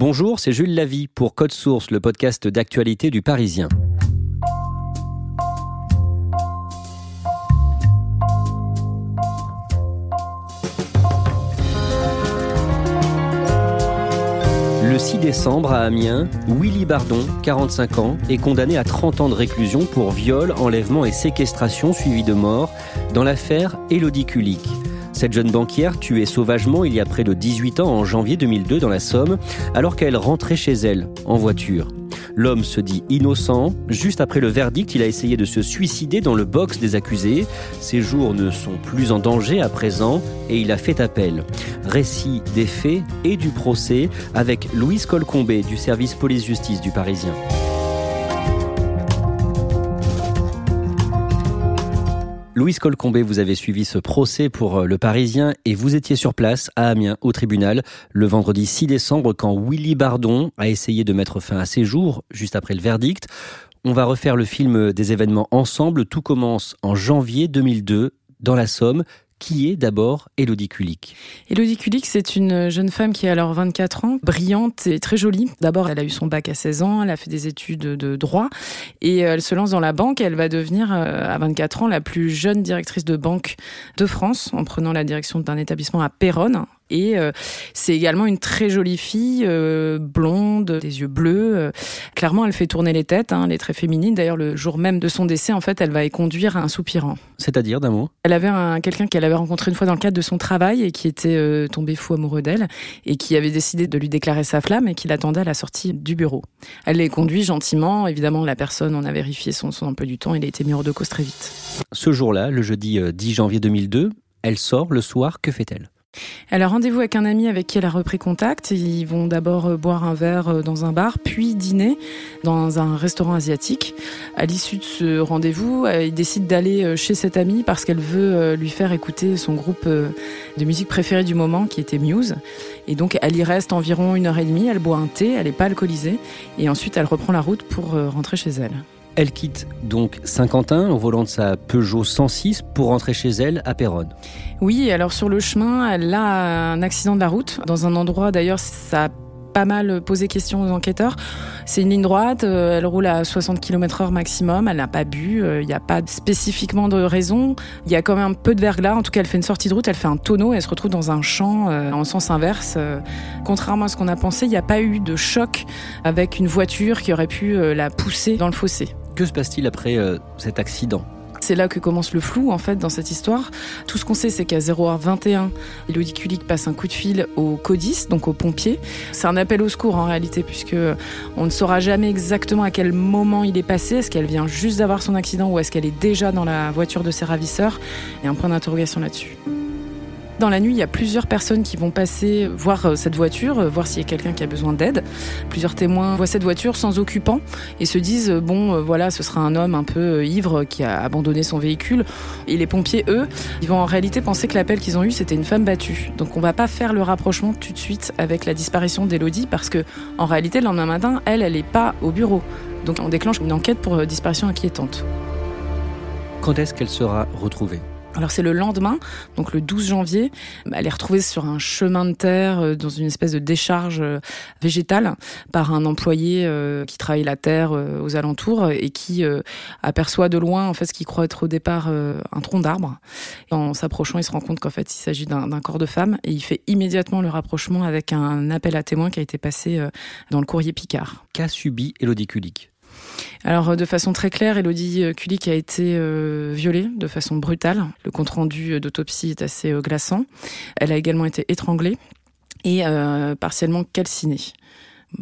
Bonjour, c'est Jules Lavie pour Code Source, le podcast d'actualité du Parisien. Le 6 décembre à Amiens, Willy Bardon, 45 ans, est condamné à 30 ans de réclusion pour viol, enlèvement et séquestration suivi de mort dans l'affaire Elodie Kulik. Cette jeune banquière tuée sauvagement il y a près de 18 ans en janvier 2002 dans la Somme, alors qu'elle rentrait chez elle en voiture. L'homme se dit innocent. Juste après le verdict, il a essayé de se suicider dans le box des accusés. Ses jours ne sont plus en danger à présent et il a fait appel. Récit des faits et du procès avec Louise Colcombé du service police-justice du Parisien. Louise Colcombé, vous avez suivi ce procès pour euh, le Parisien et vous étiez sur place à Amiens au tribunal le vendredi 6 décembre quand Willy Bardon a essayé de mettre fin à ses jours juste après le verdict. On va refaire le film des événements ensemble. Tout commence en janvier 2002 dans la Somme qui est d'abord Elodie Kulik? Elodie Kulik, c'est une jeune femme qui a alors 24 ans, brillante et très jolie. D'abord, elle a eu son bac à 16 ans, elle a fait des études de droit et elle se lance dans la banque. Elle va devenir, euh, à 24 ans, la plus jeune directrice de banque de France en prenant la direction d'un établissement à Péronne, et euh, c'est également une très jolie fille, euh, blonde, des yeux bleus. Euh, clairement, elle fait tourner les têtes, hein, elle est très féminine. D'ailleurs, le jour même de son décès, en fait, elle va y conduire à un soupirant. C'est-à-dire, d'un mot Elle avait un, quelqu'un qu'elle avait rencontré une fois dans le cadre de son travail et qui était tombé fou amoureux d'elle et qui avait décidé de lui déclarer sa flamme et qui l'attendait à la sortie du bureau. Elle les conduit gentiment. Évidemment, la personne, on a vérifié son, son emploi du temps, il a été mis hors de cause très vite. Ce jour-là, le jeudi 10 janvier 2002, elle sort le soir. Que fait-elle? Elle a rendez-vous avec un ami avec qui elle a repris contact. Ils vont d'abord euh, boire un verre euh, dans un bar, puis dîner dans un restaurant asiatique. À l'issue de ce rendez-vous, euh, il décide d'aller chez cette amie parce qu'elle veut lui faire écouter son groupe de musique préféré du moment, qui était Muse. Et donc, elle y reste environ une heure et demie. Elle boit un thé, elle n'est pas alcoolisée. Et ensuite, elle reprend la route pour rentrer chez elle. Elle quitte donc Saint-Quentin au volant de sa Peugeot 106 pour rentrer chez elle à Péronne. Oui, alors sur le chemin, elle a un accident de la route dans un endroit d'ailleurs ça pas mal posé question aux enquêteurs. C'est une ligne droite, euh, elle roule à 60 km heure maximum, elle n'a pas bu, euh, il n'y a pas spécifiquement de raison. Il y a quand même un peu de verglas, en tout cas elle fait une sortie de route, elle fait un tonneau, elle se retrouve dans un champ euh, en sens inverse. Contrairement à ce qu'on a pensé, il n'y a pas eu de choc avec une voiture qui aurait pu la pousser dans le fossé. Que se passe-t-il après euh, cet accident? C'est là que commence le flou en fait dans cette histoire. Tout ce qu'on sait, c'est qu'à 0h21, Elodie Kulik passe un coup de fil au CODIS, donc aux pompiers. C'est un appel au secours en réalité, puisque on ne saura jamais exactement à quel moment il est passé. Est-ce qu'elle vient juste d'avoir son accident ou est-ce qu'elle est déjà dans la voiture de ses ravisseurs? Il y a un point d'interrogation là-dessus. Dans la nuit, il y a plusieurs personnes qui vont passer voir euh, cette voiture, euh, voir s'il y a quelqu'un qui a besoin d'aide. Plusieurs témoins voient cette voiture sans occupant et se disent euh, bon voilà, ce sera un homme un peu ivre qui a abandonné son véhicule. Et les pompiers, eux, ils vont en réalité penser que l'appel qu'ils ont eu c'était une femme battue. Donc on va pas faire le rapprochement tout de suite avec la disparition d'Elodie parce que en réalité le lendemain matin, elle, elle n'est pas au bureau. Donc on déclenche une enquête pour disparition inquiétante. Quand est-ce qu'elle sera retrouvée? Alors c'est le lendemain, donc le 12 janvier, elle est retrouvée sur un chemin de terre euh, dans une espèce de décharge euh, végétale par un employé euh, qui travaille la terre aux alentours et qui aperçoit de loin en fait ce qu'il croit être au départ un tronc d'arbre. En s'approchant, il se rend compte qu'en fait il s'agit d'un corps de femme et il fait immédiatement le rapprochement avec un appel à témoins qui a été passé dans le courrier Picard. Qu'a subi Elodie alors, euh, de façon très claire, Elodie euh, Kulik a été euh, violée de façon brutale. Le compte-rendu d'autopsie est assez glaçant. Elle a également été étranglée et partiellement calcinée.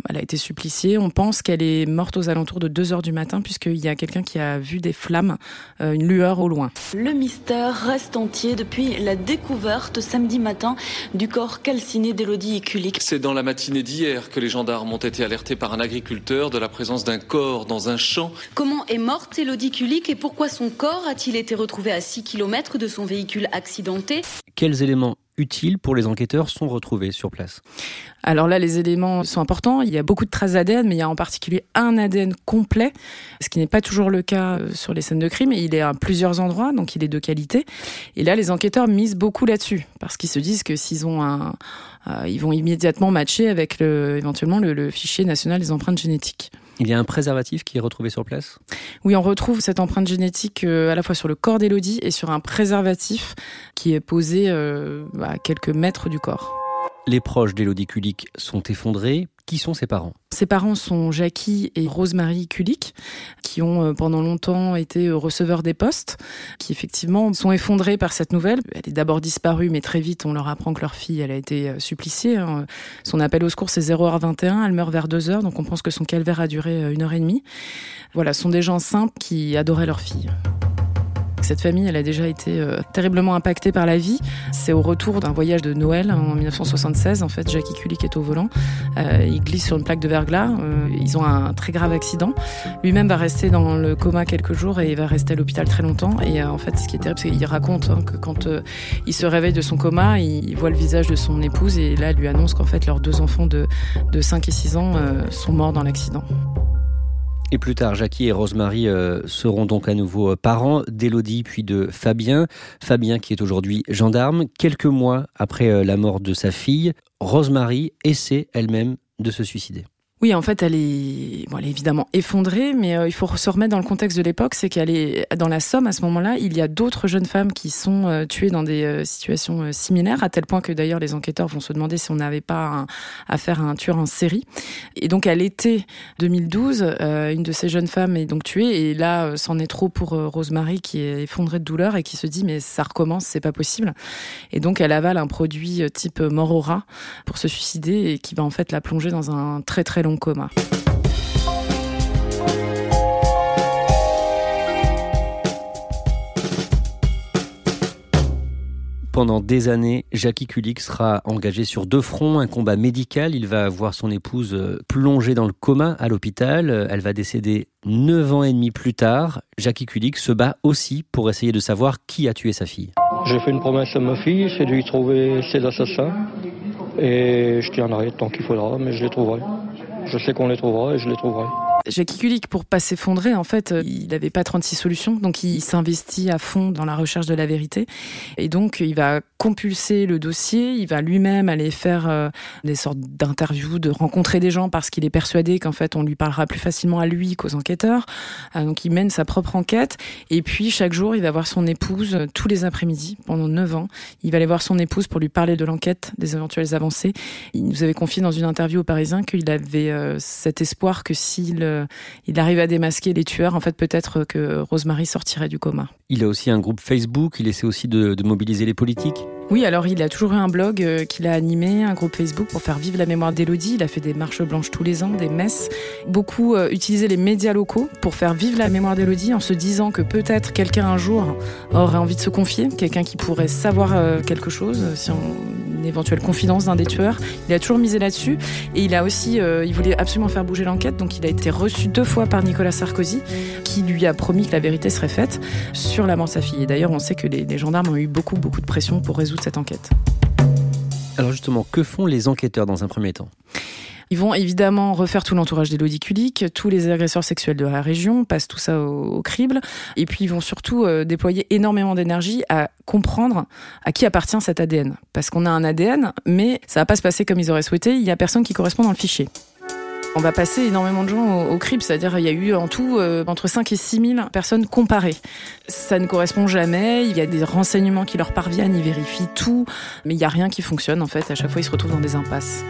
Elle a été suppliciée. On pense qu'elle est morte aux alentours de 2 heures du matin, puisqu'il y a quelqu'un qui a vu des flammes, euh, une lueur au loin. Le mystère reste entier depuis la découverte samedi matin du corps calciné d'Elodie Kulik. C'est dans la matinée d'hier que les gendarmes ont été alertés par un agriculteur de la présence d'un corps dans un champ. Comment est morte Elodie Kulik et pourquoi son corps a-t-il été retrouvé à 6 km de son véhicule accidenté? Quels éléments utiles pour les enquêteurs sont retrouvés sur place Alors là, les éléments sont importants. Il y a beaucoup de traces d'ADN, mais il y a en particulier un ADN complet, ce qui n'est pas toujours le cas euh, sur les scènes de crime. il est à plusieurs endroits, donc il est de qualité. Et là, les enquêteurs misent beaucoup là-dessus, parce qu'ils se disent que s'ils ont un, euh, ils vont immédiatement matcher avec le, éventuellement le fichier national des empreintes génétiques. Il y a un préservatif qui est retrouvé sur place? Oui, on retrouve cette empreinte génétique euh, à la fois sur le corps d'Elodie et sur un préservatif qui est posé euh, à quelques mètres du corps. Les proches d'Elodie Kulik sont effondrés. Qui sont ses parents? Ses parents sont Jackie et Rosemary Kulik, qui ont euh, pendant longtemps été euh, receveurs des postes, qui effectivement sont effondrés par cette nouvelle. Elle est d'abord disparue, mais très vite on leur apprend que leur fille, elle a été euh, suppliciée. Hein. Son appel au secours c'est 0h21, elle meurt vers 2h, donc on pense que son calvaire a duré une heure et demie. Voilà, ce sont des gens simples qui adoraient leur fille. Cette famille, elle a déjà été euh, terriblement impactée par la vie. C'est au retour d'un voyage de Noël en 1976. En fait, Jackie Kulik est au volant. Euh, il glisse sur une plaque de verglas. Euh, ils ont un très grave accident. Lui-même va rester dans le coma quelques jours et il va rester à l'hôpital très longtemps. Et en fait, ce qui est terrible, c'est qu'il raconte hein, que quand il se réveille de son coma, il, voit le visage de son épouse et là, lui annonce qu'en fait, leurs deux enfants de, de 5 et 6 ans sont morts dans l'accident. Et plus tard, Jackie et Rosemary euh, seront donc à nouveau euh, parents d'Élodie puis de Fabien. Fabien qui est aujourd'hui gendarme. Quelques mois après euh, la mort de sa fille, Rosemary essaie elle-même de se suicider. Oui, en fait, elle est, bon, elle est évidemment effondrée, mais euh, il faut se remettre dans le contexte de l'époque, c'est qu'elle est dans la Somme à ce moment-là. Il y a d'autres jeunes femmes qui sont euh, tuées dans des euh, situations similaires, à tel point que d'ailleurs les enquêteurs vont se demander si on n'avait pas affaire à un tueur en série. Et donc à l'été 2012, une de ces jeunes femmes est donc tuée, et là, c'en est trop pour Rosemary qui est effondrée de douleur et qui se dit mais ça recommence, c'est pas possible. Et donc elle avale un produit type Morora pour se suicider et qui va en fait la plonger dans un très très long coma. Pendant des années, Jackie Kulik sera engagé sur deux fronts, un combat médical. Il va voir son épouse euh, plongée dans le coma à l'hôpital. Euh, elle va décéder neuf ans et demi plus tard. Jackie Kulik se bat aussi pour essayer de savoir qui a tué sa fille. J'ai fait une promesse à ma fille, c'est de lui trouver ses assassins. Et je tiendrai tant qu'il faudra, mais je les trouverai. Je sais qu'on les trouvera et je les trouverai. Jackie Kulik, pour pas s'effondrer, en fait, euh, il n'avait pas 36 solutions, donc il s'investit à fond dans la recherche de la vérité. Et donc, il va compulser le dossier, il va lui-même aller faire euh, des sortes d'interviews, de rencontrer des gens parce qu'il est persuadé qu'en fait, on lui parlera plus facilement à lui qu'aux enquêteurs. Euh, donc, il mène sa propre enquête. Et puis, chaque jour, il va voir son épouse tous les après-midi pendant 9 ans. Il va aller voir son épouse pour lui parler de l'enquête, des éventuelles avancées. Il nous avait confié dans une interview au Parisien qu'il avait cet espoir que s'il il arrive à démasquer les tueurs, en fait, peut-être que Rosemary sortirait du coma. Il a aussi un groupe Facebook, il essaie aussi de, mobiliser les politiques. Oui, alors il a toujours eu un blog euh, qu'il a animé, un groupe Facebook pour faire vivre la mémoire d'Élodie. Il a fait des marches blanches tous les ans, des messes. Beaucoup euh, utilisaient les médias locaux pour faire vivre la mémoire d'Élodie en se disant que peut-être quelqu'un un jour aurait envie de se confier, quelqu'un qui pourrait savoir quelque chose, si on une éventuelle confidence d'un des tueurs. Il a toujours misé là-dessus et il a aussi, euh, il voulait absolument faire bouger l'enquête, donc il a été reçu deux fois par Nicolas Sarkozy, qui lui a promis que la vérité serait faite sur la mort de sa fille. Et d'ailleurs, on sait que les, les gendarmes ont eu beaucoup, beaucoup de pression pour résoudre cette enquête. Alors justement, que font les enquêteurs dans un premier temps? Ils vont évidemment refaire tout l'entourage d'Elodie Kulik, tous les agresseurs sexuels de la région, passent tout ça au, crible. Et puis ils vont surtout euh, déployer énormément d'énergie à comprendre à qui appartient cet ADN. Parce qu'on a un ADN, mais ça va pas se passer comme ils auraient souhaité. Il y a personne qui correspond dans le fichier. On va passer énormément de gens au, crible, c'est-à-dire il y a eu en tout euh, entre 5 et 6 000 personnes comparées. Ça ne correspond jamais, il y a des renseignements qui leur parviennent, ils vérifient tout, mais il n'y a rien qui fonctionne en fait, à chaque fois ils se retrouvent dans des impasses.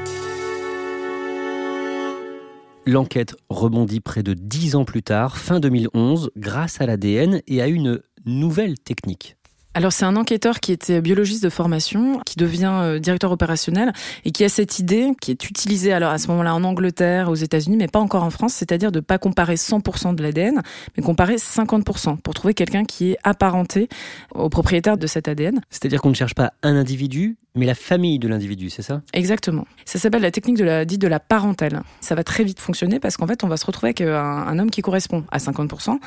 L'enquête rebondit près de 10 ans plus tard, fin 2011, grâce à l'ADN et à une nouvelle technique. Alors c'est un enquêteur qui était biologiste de formation, qui devient euh, directeur opérationnel et qui a cette idée qui est utilisée alors à ce moment-là en Angleterre, aux États-Unis, mais pas encore en France, c'est-à-dire de pas comparer 100% de l'ADN, mais comparer 50% pour trouver quelqu'un qui est apparenté au propriétaire de cet ADN. C'est-à-dire qu'on ne cherche pas un individu, mais la famille de l'individu, c'est ça? Exactement. Ça s'appelle la technique de la dite de la parentèle. Ça va très vite fonctionner parce qu'en fait, on va se retrouver avec un, un homme qui correspond à 50%,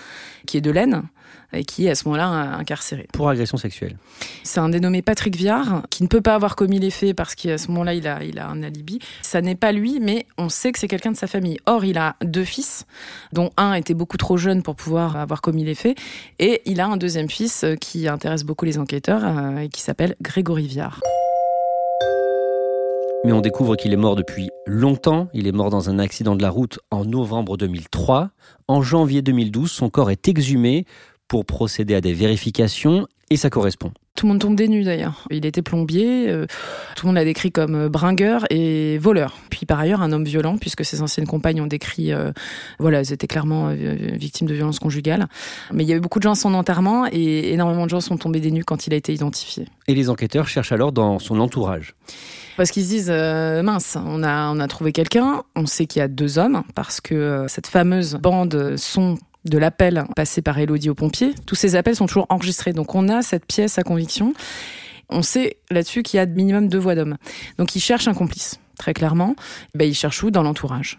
qui est de laine, et qui est à ce moment-là incarcéré. Pour agression sexuelle. C'est un dénommé Patrick Viard qui ne peut pas avoir commis les faits parce qu'à ce moment-là, il a, il a un alibi. Ça n'est pas lui, mais on sait que c'est quelqu'un de sa famille. Or, il a deux fils, dont un était beaucoup trop jeune pour pouvoir avoir commis les faits, et il a un deuxième fils qui intéresse beaucoup les enquêteurs euh, et qui s'appelle Grégory Viard. Mais on découvre qu'il est mort depuis longtemps. Il est mort dans un accident de la route en novembre 2003. En janvier 2012, son corps est exhumé pour procéder à des vérifications et ça correspond. Tout le monde tombe des nues d'ailleurs. Il était plombier, euh, tout le monde l'a décrit comme euh, bringueur et voleur. Puis par ailleurs un homme violent puisque ses anciennes compagnes ont décrit, euh, voilà, elles étaient clairement victimes de violences conjugales. Mais il y avait beaucoup de gens à son enterrement et énormément de gens sont tombés des nues quand il a été identifié. Et les enquêteurs cherchent alors dans son entourage. Parce qu'ils se disent mince, on a on a trouvé quelqu'un, on sait qu'il y a deux hommes parce que cette fameuse bande sont de l'appel passé par Elodie aux pompiers. Tous ces appels sont toujours enregistrés. Donc on a cette pièce à conviction. On sait là-dessus qu'il y a minimum deux voix d'hommes. Donc ils cherchent un complice, très clairement. Ben, ils où? Dans l'entourage.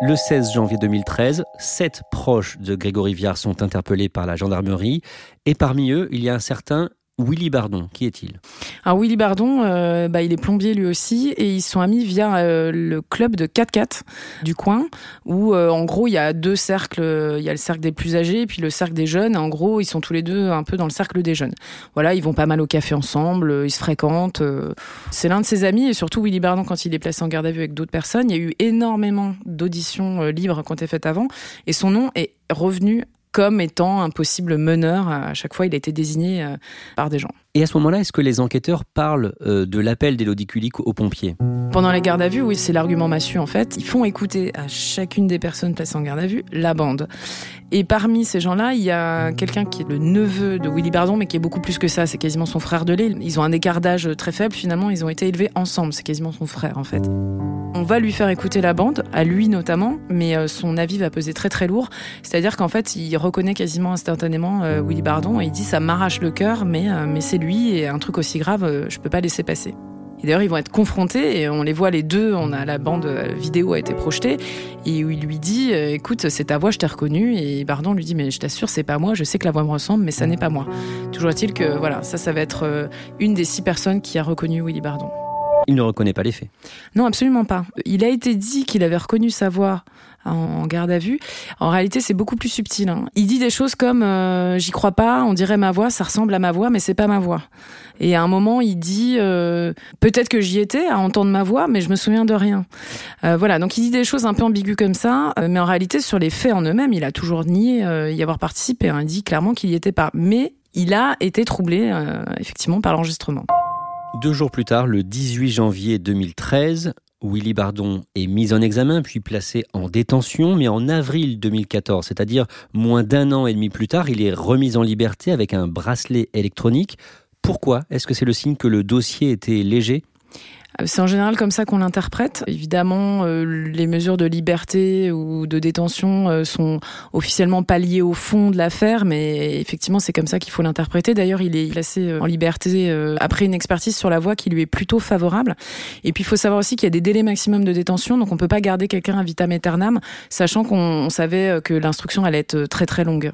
Le 16 janvier 2013, sept proches de Grégory Viard sont interpellés par la gendarmerie et parmi eux, il y a un certain Willy Bardon, qui est-il? Alors Willy Bardon, euh, bah, il est plombier lui aussi et ils sont amis via euh, le club de 4x4 du coin où euh, en gros il y a deux cercles, il y a le cercle des plus âgés et puis le cercle des jeunes. En gros ils sont tous les deux un peu dans le cercle des jeunes. Voilà, ils vont pas mal au café ensemble, ils se fréquentent. C'est l'un de ses amis et surtout Willy Bardon quand il est placé en garde à vue avec d'autres personnes, il y a eu énormément d'auditions libres qui ont été faites avant et son nom est revenu comme étant un possible meneur. À chaque fois, il a été désigné euh, par des gens. Et à ce moment-là, est-ce que les enquêteurs parlent euh, de l'appel d'Élodie Kulik aux pompiers? Pendant les gardes à vue, oui, c'est l'argument massu en fait. Ils font écouter à chacune des personnes placées en garde à vue la bande. Et parmi ces gens-là, il y a quelqu'un qui est le neveu de Willy Bardon, mais qui est beaucoup plus que ça. C'est quasiment son frère de lait. Ils ont un écart d'âge très faible. Finalement, ils ont été élevés ensemble. C'est quasiment son frère en fait. On va lui faire écouter la bande, à lui notamment, mais euh, son avis va peser très très lourd. C'est-à-dire qu'en fait, il reconnaît quasiment instantanément euh, Willy Bardon et il dit ça m'arrache le cœur, mais, mais c'est lui et un truc aussi grave, euh, je peux pas laisser passer. Et d'ailleurs, ils vont être confrontés et on les voit les deux. On a la bande euh, vidéo a été projetée et où il lui dit euh, "Écoute, c'est ta voix, je t'ai reconnu." Et Bardon lui dit "Mais je t'assure, c'est pas moi. Je sais que la voix me ressemble, mais ça n'est pas moi." Toujours est-il que voilà, ça, ça va être une des six personnes qui a reconnu Willy Bardon. Il ne reconnaît pas les faits. Non, absolument pas. Il a été dit qu'il avait reconnu sa voix en garde à vue. En réalité, c'est beaucoup plus subtil. Hein. Il dit des choses comme euh, j'y crois pas, on dirait ma voix, ça ressemble à ma voix, mais c'est pas ma voix. Et à un moment, il dit euh, peut-être que j'y étais à entendre ma voix, mais je me souviens de rien. Euh, voilà, donc il dit des choses un peu ambiguës comme ça, mais en réalité, sur les faits en eux-mêmes, il a toujours nié y avoir participé. Hein. Il dit clairement qu'il y était pas, mais il a été troublé effectivement par l'enregistrement. Deux jours plus tard, le 18 janvier 2013, Willy Bardon est mis en examen puis placé en détention, mais en avril 2014, c'est-à-dire moins d'un an et demi plus tard, il est remis en liberté avec un bracelet électronique. Pourquoi? Est-ce que c'est le signe que le dossier était léger? C'est en général comme ça qu'on l'interprète. Évidemment, euh, les mesures de liberté ou de détention euh, sont officiellement pas liées au fond de l'affaire, mais effectivement, c'est comme ça qu'il faut l'interpréter. D'ailleurs, il est placé euh, en liberté après une expertise sur la voie qui lui est plutôt favorable. Et puis, il faut savoir aussi qu'il y a des délais maximum de détention, donc on peut pas garder quelqu'un à vitam aeternam, sachant qu'on savait que l'instruction allait être très très longue.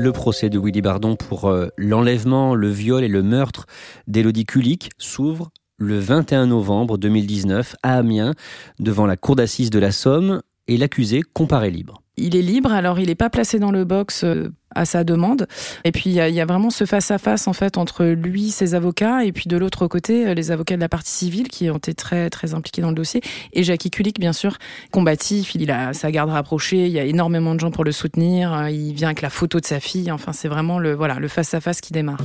Le procès de Willy Bardon pour euh, l'enlèvement, le viol et le meurtre d'Élodie Kulik s'ouvre le 21 novembre 2019 à Amiens devant la cour d'assises de la Somme et l'accusé comparé libre. Il est libre, alors il n'est pas placé dans le box euh, à sa demande. Et puis il y, a vraiment ce face-à-face en fait entre lui, ses avocats, et puis de l'autre côté, euh, les avocats de la partie civile qui ont été très très impliqués dans le dossier. Et Jackie Kulik, bien sûr, combatif, il a sa garde rapprochée, il y a énormément de gens pour le soutenir, euh, il vient avec la photo de sa fille, enfin c'est vraiment le voilà le face-à-face qui démarre.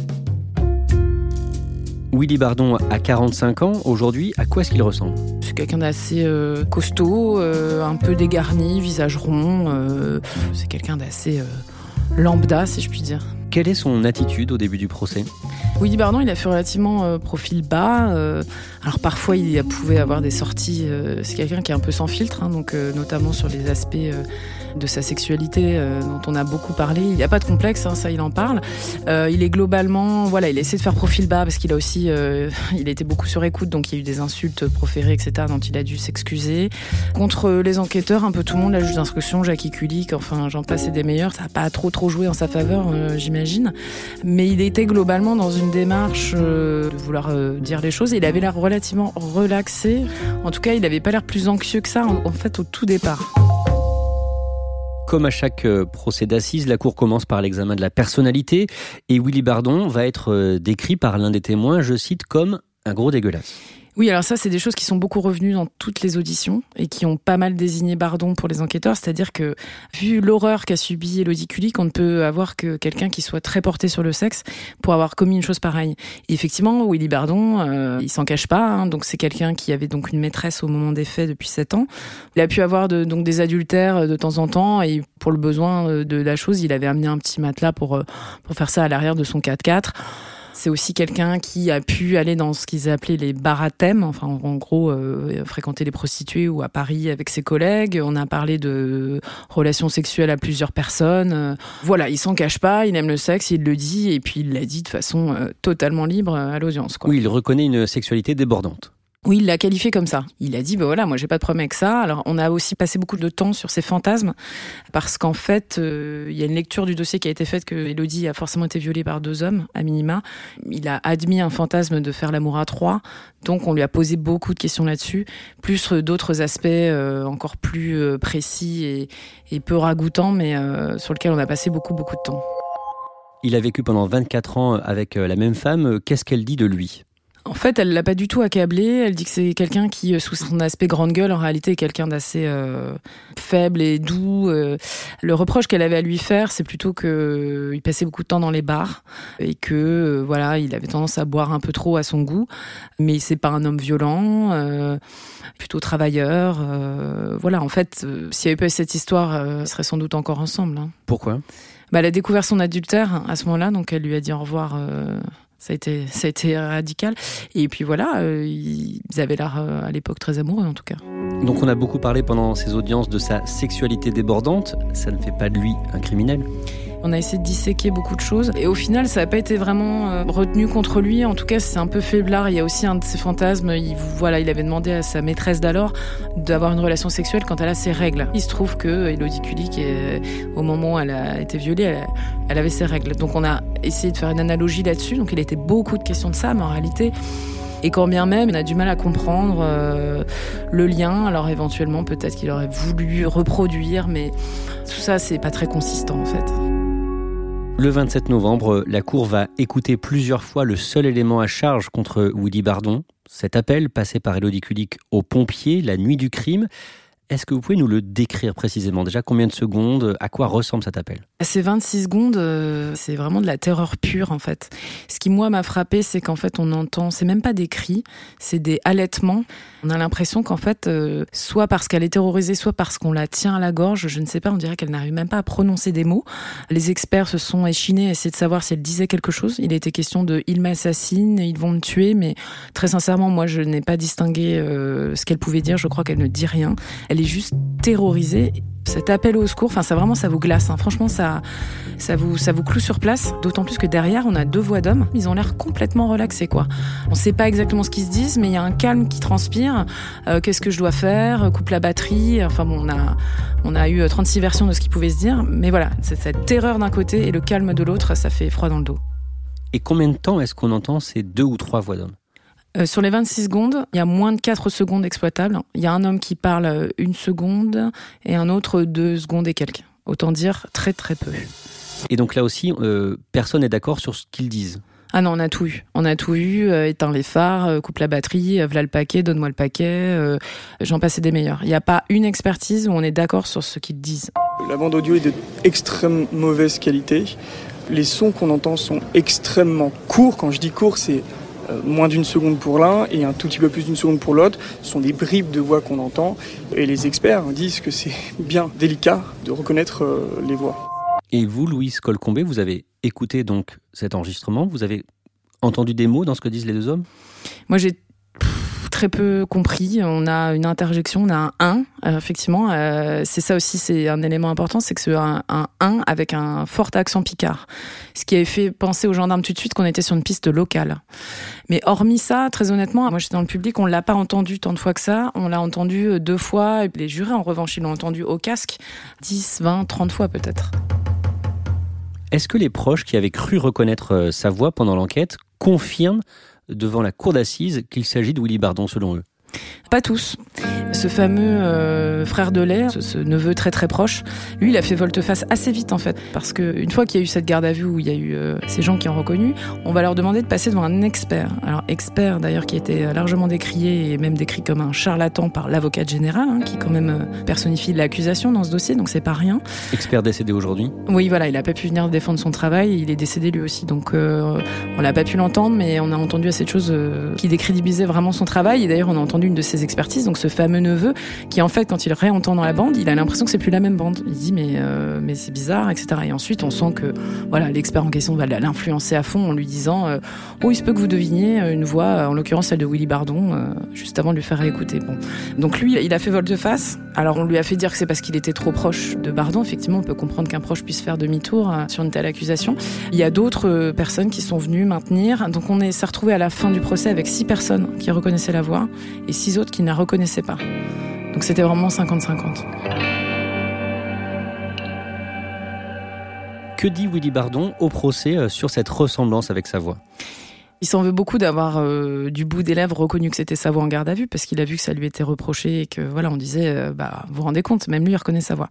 Willy Bardon a 45 ans. Aujourd'hui, à quoi est-ce qu'il ressemble? C'est quelqu'un d'assez euh, costaud, euh, un peu dégarni, visage rond. euh, c'est quelqu'un d'assez lambda, si je puis dire. Quelle est son attitude au début du procès? Willy Bardon, il a fait relativement euh, profil bas. euh, alors parfois, il pouvait avoir des sorties. euh, c'est quelqu'un qui est un peu sans filtre, hein, donc notamment sur les aspects de sa sexualité dont on a beaucoup parlé. Il n'y a pas de complexe, hein, ça, il en parle. Il est globalement, voilà, il essaie de faire profil bas parce qu'il a aussi, il été beaucoup sur écoute, donc il y a eu des insultes proférées, etc., dont il a dû s'excuser. Contre les enquêteurs, un peu tout le monde, la juge d'instruction, Jackie Kulik, enfin, j'en passe des meilleurs. Ça n'a pas trop trop joué en sa faveur, euh, Mais il était globalement dans une démarche euh, de vouloir euh, dire les choses. Et il avait l'air relativement relaxé. En tout cas, il n'avait pas l'air plus anxieux que ça, en, fait, au tout départ. Comme à chaque euh, procès d'assises, la cour commence par l'examen de la personnalité et Willy Bardon va être décrit par l'un des témoins, je cite, comme un gros dégueulasse. Oui, alors ça, c'est des choses qui sont beaucoup revenues dans toutes les auditions et qui ont pas mal désigné Bardon pour les enquêteurs. C'est-à-dire que, vu l'horreur qu'a subi Elodie on ne peut avoir que quelqu'un qui soit très porté sur le sexe pour avoir commis une chose pareille. Effectivement, Willy Bardon, euh, il s'en cache pas. hein. donc, c'est quelqu'un qui avait donc une maîtresse au moment des faits depuis 7 ans. Il a pu avoir de- donc des adultères euh, de temps en temps et pour le besoin euh, de la chose, il avait amené un petit matelas pour, pour faire ça à l'arrière de son 4x4. C'est aussi quelqu'un qui a pu aller dans ce qu'ils appelaient les thème, enfin en, gros euh, fréquenter les prostituées ou à Paris avec ses collègues. On a parlé de relations sexuelles à plusieurs personnes. Euh, Voilà, il s'en cache pas, il aime le sexe, il le dit et puis il l'a dit de façon euh, totalement libre à l'audience. Oui, il reconnaît une sexualité débordante. Oui, il l'a qualifié comme ça. Il a dit, ben voilà, moi j'ai pas de problème avec ça. Alors on a aussi passé beaucoup de temps sur ses fantasmes parce qu'en fait, euh, il y a une lecture du dossier qui a été faite que Elodie a forcément été violée par deux hommes à minima. Il a admis un fantasme de faire l'amour à trois, donc on lui a posé beaucoup de questions là-dessus, plus euh, d'autres aspects euh, encore plus précis et, peu ragoûtants, mais sur lesquels on a passé beaucoup beaucoup de temps. Il a vécu pendant 24 ans avec la même femme. Qu'est-ce qu'elle dit de lui? En fait, elle l'a pas du tout accablé. Elle dit que c'est quelqu'un qui, euh, sous son aspect grande gueule, en réalité est quelqu'un d'assez euh, faible et doux. Euh, Le reproche qu'elle avait à lui faire, c'est plutôt que euh, il passait beaucoup de temps dans les bars et que euh, voilà, il avait tendance à boire un peu trop à son goût. Mais c'est pas un homme violent, euh, plutôt travailleur. voilà, en fait, s'il y avait pas eu cette histoire, ils seraient sans doute encore ensemble. hein. Pourquoi? Bah, elle a découvert son adultère à ce moment-là, donc elle lui a dit au revoir. Ça a été, ça a été radical. Et puis voilà, euh, ils avaient l'air euh, à l'époque très amoureux en tout cas. Donc on a beaucoup parlé pendant ces audiences de sa sexualité débordante. Ça ne fait pas de lui un criminel. On a essayé de disséquer beaucoup de choses. Et au final, ça n'a pas été vraiment euh, retenu contre lui. En tout cas, c'est un peu faiblard. Il y a aussi un de ses fantasmes. Il, voilà, il avait demandé à sa maîtresse d'alors d'avoir une relation sexuelle quand elle a ses règles. Il se trouve que Elodie Kulik, euh, au moment où elle a été violée, elle, avait ses règles. Donc on a essayé de faire une analogie là-dessus. Donc il était beaucoup de questions de ça, mais en réalité, et quand bien même, on a du mal à comprendre euh, le lien. Alors éventuellement, peut-être qu'il aurait voulu reproduire, mais tout ça, c'est pas très consistant en fait. Le 27 novembre, la Cour va écouter plusieurs fois le seul élément à charge contre Willy Bardon. Cet appel passé par Elodie Kulik aux pompiers la nuit du crime. Est-ce que vous pouvez nous le décrire précisément? Déjà, combien de secondes? À quoi ressemble cet appel? Ces 26 secondes, euh, c'est vraiment de la terreur pure en fait. Ce qui moi m'a frappé, c'est qu'en fait on entend, c'est même pas des cris, c'est des halètements. On a l'impression qu'en fait, euh, soit parce qu'elle est terrorisée, soit parce qu'on la tient à la gorge, je ne sais pas, on dirait qu'elle n'arrive même pas à prononcer des mots. Les experts se sont échinés à essayer de savoir si elle disait quelque chose. Il était question de ils m'assassinent, ils vont me tuer, mais très sincèrement, moi je n'ai pas distingué euh, ce qu'elle pouvait dire. Je crois qu'elle ne dit rien. Elle est juste terrorisée Cet appel au secours, enfin ça vraiment ça vous glace. Hein. Franchement ça, ça vous ça vous cloue sur place. D'autant plus que derrière on a deux voix d'hommes. Ils ont l'air complètement relaxés quoi. On sait pas exactement ce qu'ils se disent, mais il y a un calme qui transpire. Euh, qu'est-ce que je dois faire? Coupe la batterie. Enfin bon, on a on a eu 36 versions de ce qu'ils pouvaient se dire. Mais voilà, cette terreur d'un côté et le calme de l'autre, ça fait froid dans le dos. Et combien de temps est-ce qu'on entend ces deux ou trois voix d'hommes? Euh, sur les 26 secondes, il y a moins de 4 secondes exploitables. Il y a un homme qui parle euh, une seconde et un autre deux secondes et quelques. Autant dire très très peu. Et donc là aussi, euh, personne n'est d'accord sur ce qu'ils disent ah non, on a tout eu. On a tout eu. Euh, éteins les phares, coupe la batterie, voilà le paquet, donne-moi le paquet. J'en passais des meilleurs. Il n'y a pas une expertise où on est d'accord sur ce qu'ils disent. La bande audio est d'extrême mauvaise qualité. Les sons qu'on entend sont extrêmement courts. Quand je dis court, c'est euh, moins d'une seconde pour l'un et un tout petit peu plus d'une seconde pour l'autre. Ce sont des bribes de voix qu'on entend et les experts disent que c'est bien délicat de reconnaître euh, les voix. Et vous, Louise Colcombé, vous avez écouté donc cet enregistrement, vous avez entendu des mots dans ce que disent les deux hommes? Moi, j'ai très peu compris. On a une interjection, on a un 1, euh, effectivement. Euh, c'est ça aussi, c'est un élément important, c'est que c'est un, un 1 avec un fort accent picard. Ce qui avait fait penser aux gendarmes tout de suite qu'on était sur une piste locale. Mais hormis ça, très honnêtement, moi j'étais dans le public, on l'a pas entendu tant de fois que ça. On l'a entendu euh, deux fois. Les jurés, en revanche, ils l'ont entendu au casque 10, 20, 30 fois peut-être. Est-ce que les proches qui avaient cru reconnaître sa voix pendant l'enquête confirment devant la cour d'assises qu'il s'agit de Willy Bardon selon eux pas tous. Ce fameux euh, frère de l'air, ce, neveu très très proche, lui, il a fait volte-face assez vite en fait. Parce qu'une fois qu'il y a eu cette garde à vue où il y a eu euh, ces gens qui ont reconnu, on va leur demander de passer devant un expert. Alors, expert d'ailleurs qui a été largement décrié et même décrit comme un charlatan par l'avocat général, hein, qui quand même euh, personnifie l'accusation dans ce dossier, donc c'est pas rien. Expert décédé aujourd'hui Oui, voilà, il a pas pu venir défendre son travail, il est décédé lui aussi. Donc on n'a pas pu l'entendre, mais on a entendu assez de choses qui décrédibilisaient vraiment son travail. Et d'ailleurs, on a entendu une de ses expertises, donc ce fameux neveu, qui en fait, quand il réentend dans la bande, il a l'impression que c'est plus la même bande. Il dit mais euh, mais c'est bizarre, etc. Et ensuite, on sent que voilà, l'expert en question va l'influencer à fond en lui disant euh, oh il se peut que vous deviniez une voix, en l'occurrence celle de Willy Bardon, euh, juste avant de lui faire écouter. Bon, donc lui, il a fait volte-face. Alors on lui a fait dire que c'est parce qu'il était trop proche de Bardon. Effectivement, on peut comprendre qu'un proche puisse faire demi-tour sur une telle accusation. Il y a d'autres personnes qui sont venues maintenir. Donc on s'est retrouvé à la fin du procès avec six personnes qui reconnaissaient la voix et six autres qui ne la reconnaissaient pas. Donc c'était vraiment 50-50. Que dit Willy Bardon au procès euh, sur cette ressemblance avec sa voix? Il s'en veut beaucoup d'avoir euh, du bout des lèvres reconnu que c'était sa voix en garde à vue parce qu'il a vu que ça lui était reproché et que voilà on disait euh, bah vous vous rendez compte même lui il reconnaît sa voix.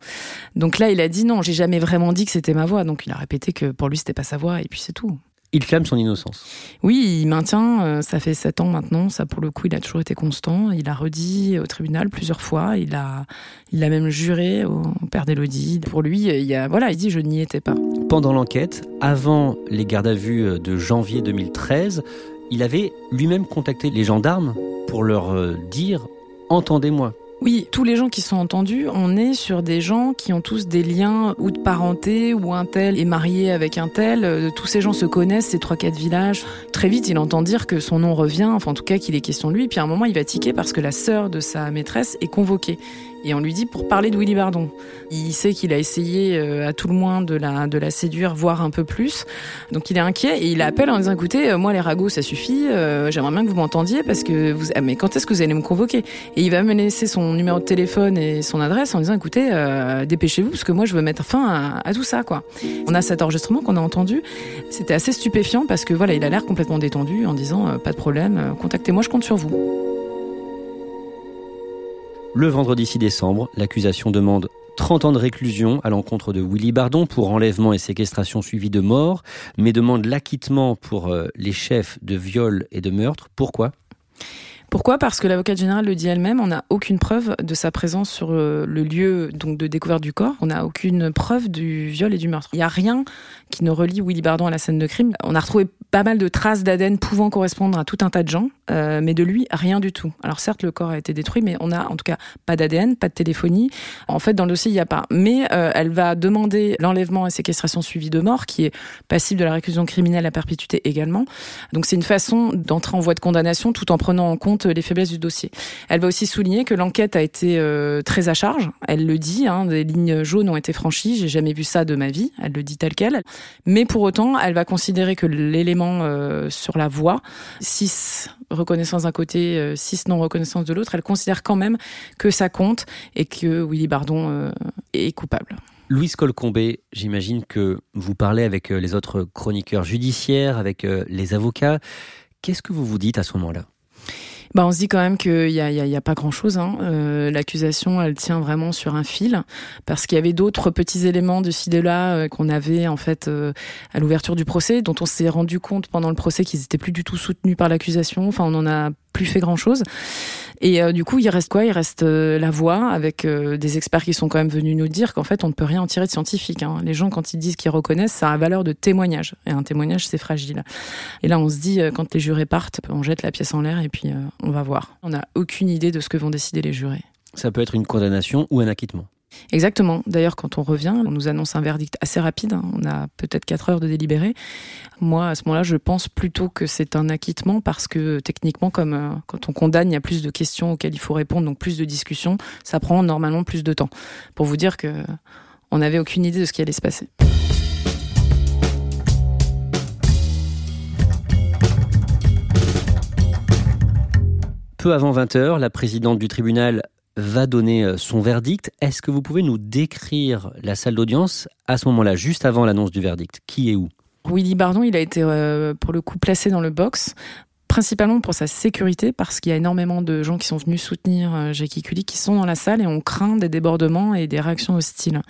Donc là il a dit non j'ai jamais vraiment dit que c'était ma voix donc il a répété que pour lui c'était pas sa voix et puis c'est tout. Il clame son innocence. Oui, il maintient, euh, ça fait sept ans maintenant, ça pour le coup, il a toujours été constant. Il a redit au tribunal plusieurs fois, il a, il a même juré au père d'Élodie. Pour lui, il, a, voilà, il dit je n'y étais pas. Pendant l'enquête, avant les gardes à vue de janvier 2013, il avait lui-même contacté les gendarmes pour leur euh, dire Entendez-moi. Oui, tous les gens qui sont entendus, on est sur des gens qui ont tous des liens ou de parenté, ou un tel est marié avec un tel. Euh, tous ces gens se connaissent, ces trois quatre villages. Très vite, il entend dire que son nom revient, enfin en tout cas qu'il est question de lui. Puis à un moment, il va tiquer parce que la sœur de sa maîtresse est convoquée. Et on lui dit pour parler de Willy Bardon. Il sait qu'il a essayé euh, à tout le moins de la, de la séduire, voire un peu plus. Donc il est inquiet et il appelle en disant écoutez, euh, moi les ragots ça suffit, euh, j'aimerais bien que vous m'entendiez parce que vous... Ah, mais quand est-ce que vous allez me convoquer? Et il va me laisser son numéro de téléphone et son adresse en disant écoutez, dépêchez-vous parce que moi je veux mettre fin à, à, tout ça quoi. On a cet enregistrement qu'on a entendu. C'était assez stupéfiant parce que voilà, il a l'air complètement détendu en disant pas de problème, contactez-moi, je compte sur vous. Le vendredi 6 décembre, l'accusation demande 30 ans de réclusion à l'encontre de Willy Bardon pour enlèvement et séquestration suivi de mort, mais demande l'acquittement pour euh, les chefs de viol et de meurtre. Pourquoi? Pourquoi? Parce que l'avocate générale le dit elle-même, on n'a aucune preuve de sa présence sur euh, le lieu donc de découverte du corps. On n'a aucune preuve du viol et du meurtre. Il n'y a rien qui ne relie Willy Bardon à la scène de crime. On a retrouvé pas mal de traces d'ADN pouvant correspondre à tout un tas de gens, euh, mais de lui, rien du tout. Alors certes, le corps a été détruit, mais on a en tout cas pas d'ADN, pas de téléphonie. En fait, dans le dossier, il n'y a pas. Mais euh, elle va demander l'enlèvement et séquestration suivie de mort, qui est passible de la réclusion criminelle à perpétuité également. Donc c'est une façon d'entrer en voie de condamnation tout en prenant en compte les faiblesses du dossier. Elle va aussi souligner que l'enquête a été euh, très à charge. Elle le dit, hein, des lignes jaunes ont été franchies. J'ai jamais vu ça de ma vie. Elle le dit tel quel. Mais pour autant, elle va considérer que l'élément euh, sur la voie, 6 reconnaissance d'un côté, 6 non reconnaissance de l'autre, elle considère quand même que ça compte et que Willy Bardon est coupable. Louise Colcombé, j'imagine que vous parlez avec les autres chroniqueurs judiciaires, avec les avocats. Qu'est-ce que vous vous dites à ce moment-là? Bah, on se dit quand même qu'il n'y a, y a, a, pas grand-chose. Hein. Euh, L'accusation, elle tient vraiment sur un fil, parce qu'il y avait d'autres petits éléments de ci de là euh, qu'on avait en fait euh, à l'ouverture du procès, dont on s'est rendu compte pendant le procès qu'ils étaient plus du tout soutenus par l'accusation. Enfin, on en a plus fait grand-chose. Et euh, du coup, il reste quoi? Il reste euh, la voix avec euh, des experts qui sont quand même venus nous dire qu'en fait, on ne peut rien en tirer de scientifique. Hein. Les gens, quand ils disent qu'ils reconnaissent, ça a valeur de témoignage. Et un témoignage, c'est fragile. Et là, on se dit, quand les jurés partent, on jette la pièce en l'air et puis on va voir. On n'a aucune idée de ce que vont décider les jurés. Ça peut être une condamnation ou un acquittement. Exactement. D'ailleurs, quand on revient, on nous annonce un verdict assez rapide. Hein. On a peut-être 4 heures de délibéré. Moi, à ce moment-là, je pense plutôt que c'est un acquittement parce que techniquement, comme euh, quand on condamne, il y a plus de questions auxquelles il faut répondre, donc plus de discussions. Ça prend normalement plus de temps. Pour vous dire que on n'avait aucune idée de ce qui allait se passer. Peu avant 20h, la présidente du tribunal va donner euh, son verdict. Est-ce que vous pouvez nous décrire la salle d'audience à ce moment-là, juste avant l'annonce du verdict? Qui est où? Willy Bardon, il a été euh, pour le coup placé dans le box principalement pour sa sécurité, parce qu'il y a énormément de gens qui sont venus soutenir euh, Jackie Kulik qui sont dans la salle et on craint des débordements et des réactions hostiles.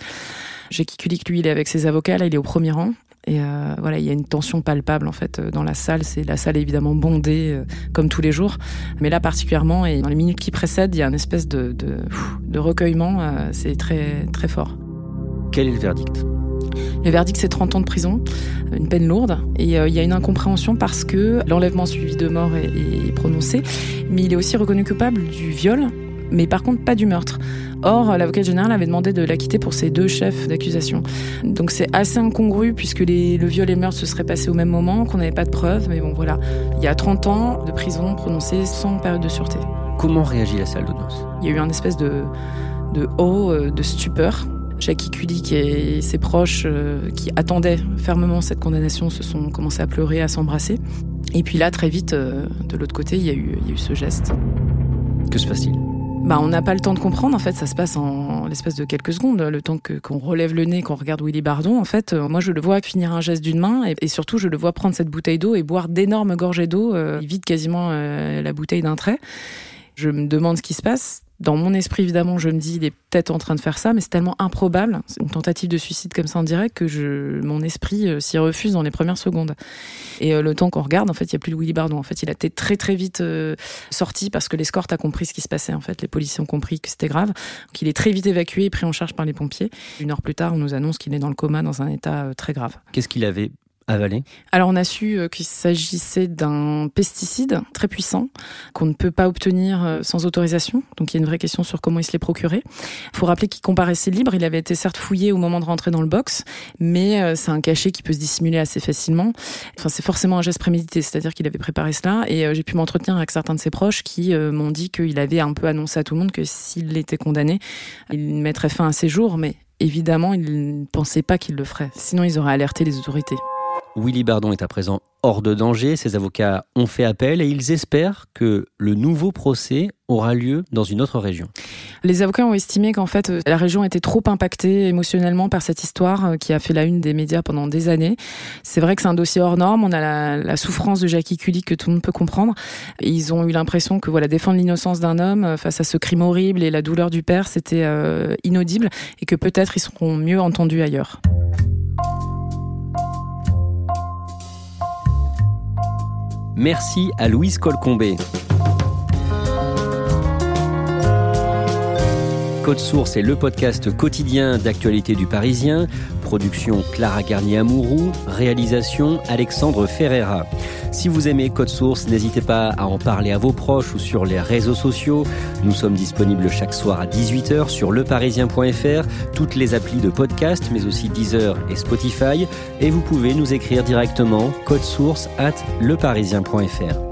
Jackie Kulik, lui, il est avec ses avocats, là, il est au premier rang. Et euh, voilà, il y a une tension palpable en fait dans la salle. C'est la salle est évidemment bondée euh, comme tous les jours, mais là particulièrement et dans les minutes qui précèdent, il y a une espèce de, de, de recueillement. Euh, c'est très très fort. Quel est le verdict? Le verdict, c'est 30 ans de prison, une peine lourde. Et il y a une incompréhension parce que l'enlèvement suivi de mort est, est, prononcé, mais il est aussi reconnu coupable du viol, mais par contre pas du meurtre. Or, l'avocat général avait demandé de l'acquitter pour ses deux chefs d'accusation. Donc c'est assez incongru puisque les, le viol et le meurtre se seraient passés au même moment, qu'on n'avait pas de preuves, mais bon voilà. Il y a 30 ans de prison prononcée sans période de sûreté. Comment réagit la salle d'audience? Il y a eu un espèce de, de haut, euh, de stupeur. Jackie Kulik et ses proches euh, qui attendaient fermement cette condamnation se sont commencés à pleurer, à s'embrasser. Et puis là, très vite, euh, de l'autre côté, il y, a eu, il y a eu ce geste. Que se passe-t-il? Bah, on n'a pas le temps de comprendre. En fait, ça se passe en l'espace de quelques secondes. Le temps que qu'on relève le nez, qu'on regarde Willy Bardon. En fait, euh, moi, je le vois finir un geste d'une main et, surtout, je le vois prendre cette bouteille d'eau et boire d'énormes gorgées d'eau. Euh, il vide quasiment euh, la bouteille d'un trait. Je me demande ce qui se passe dans mon esprit, évidemment, je me dis, il est peut-être en train de faire ça, mais c'est tellement improbable, une tentative de suicide comme ça en direct, que mon esprit euh, s'y refuse dans les premières secondes. Et euh, le temps qu'on regarde, en fait, il n'y a plus de Willy. En fait, il a été très très vite euh, sorti parce que l'escorte a compris ce qui se passait. En fait, les policiers ont compris que c'était grave. Donc, il est très vite évacué et pris en charge par les pompiers. Une heure plus tard, on nous annonce qu'il est dans le coma dans un état très grave. Qu'est-ce qu'il avait Alors on a su euh, qu'il s'agissait d'un pesticide très puissant qu'on ne peut pas obtenir euh, sans autorisation. Donc il y a une vraie question sur comment il se l'est procuré. Il faut rappeler qu'il comparaissait libre. Il avait été certes fouillé au moment de rentrer dans le box, mais euh, c'est un cachet qui peut se dissimuler assez facilement. Enfin c'est forcément un geste prémédité, c'est-à-dire qu'il avait préparé cela. Et j'ai pu m'entretenir avec certains de ses proches qui m'ont dit qu'il avait un peu annoncé à tout le monde que s'il était condamné, il mettrait fin à ses jours, mais évidemment, il ne pensait pas qu'il le ferait. Sinon, ils auraient alerté les autorités. Willy Bardon est à présent hors de danger. Ses avocats ont fait appel et ils espèrent que le nouveau procès aura lieu dans une autre région. Les avocats ont estimé qu'en fait, la région était trop impactée émotionnellement par cette histoire euh, qui a fait la une des médias pendant des années. C'est vrai que c'est un dossier hors norme. On a la, souffrance de Jackie Kulik que tout le monde peut comprendre. Ils ont eu l'impression que voilà, défendre l'innocence d'un homme euh, face à ce crime horrible et la douleur du père, c'était euh, inaudible et que peut-être ils seront mieux entendus ailleurs. Merci à Louise Colcombé. Code Source est le podcast quotidien d'actualité du Parisien. Production Clara Garnier-Amouroux. Réalisation Alexandre Ferreira. Si vous aimez Code Source, n'hésitez pas à en parler à vos proches ou sur les réseaux sociaux. Nous sommes disponibles chaque soir à 18h sur leparisien.fr, toutes les applis de podcast, mais aussi Deezer et Spotify. Et vous pouvez nous écrire directement code source at leparisien.fr.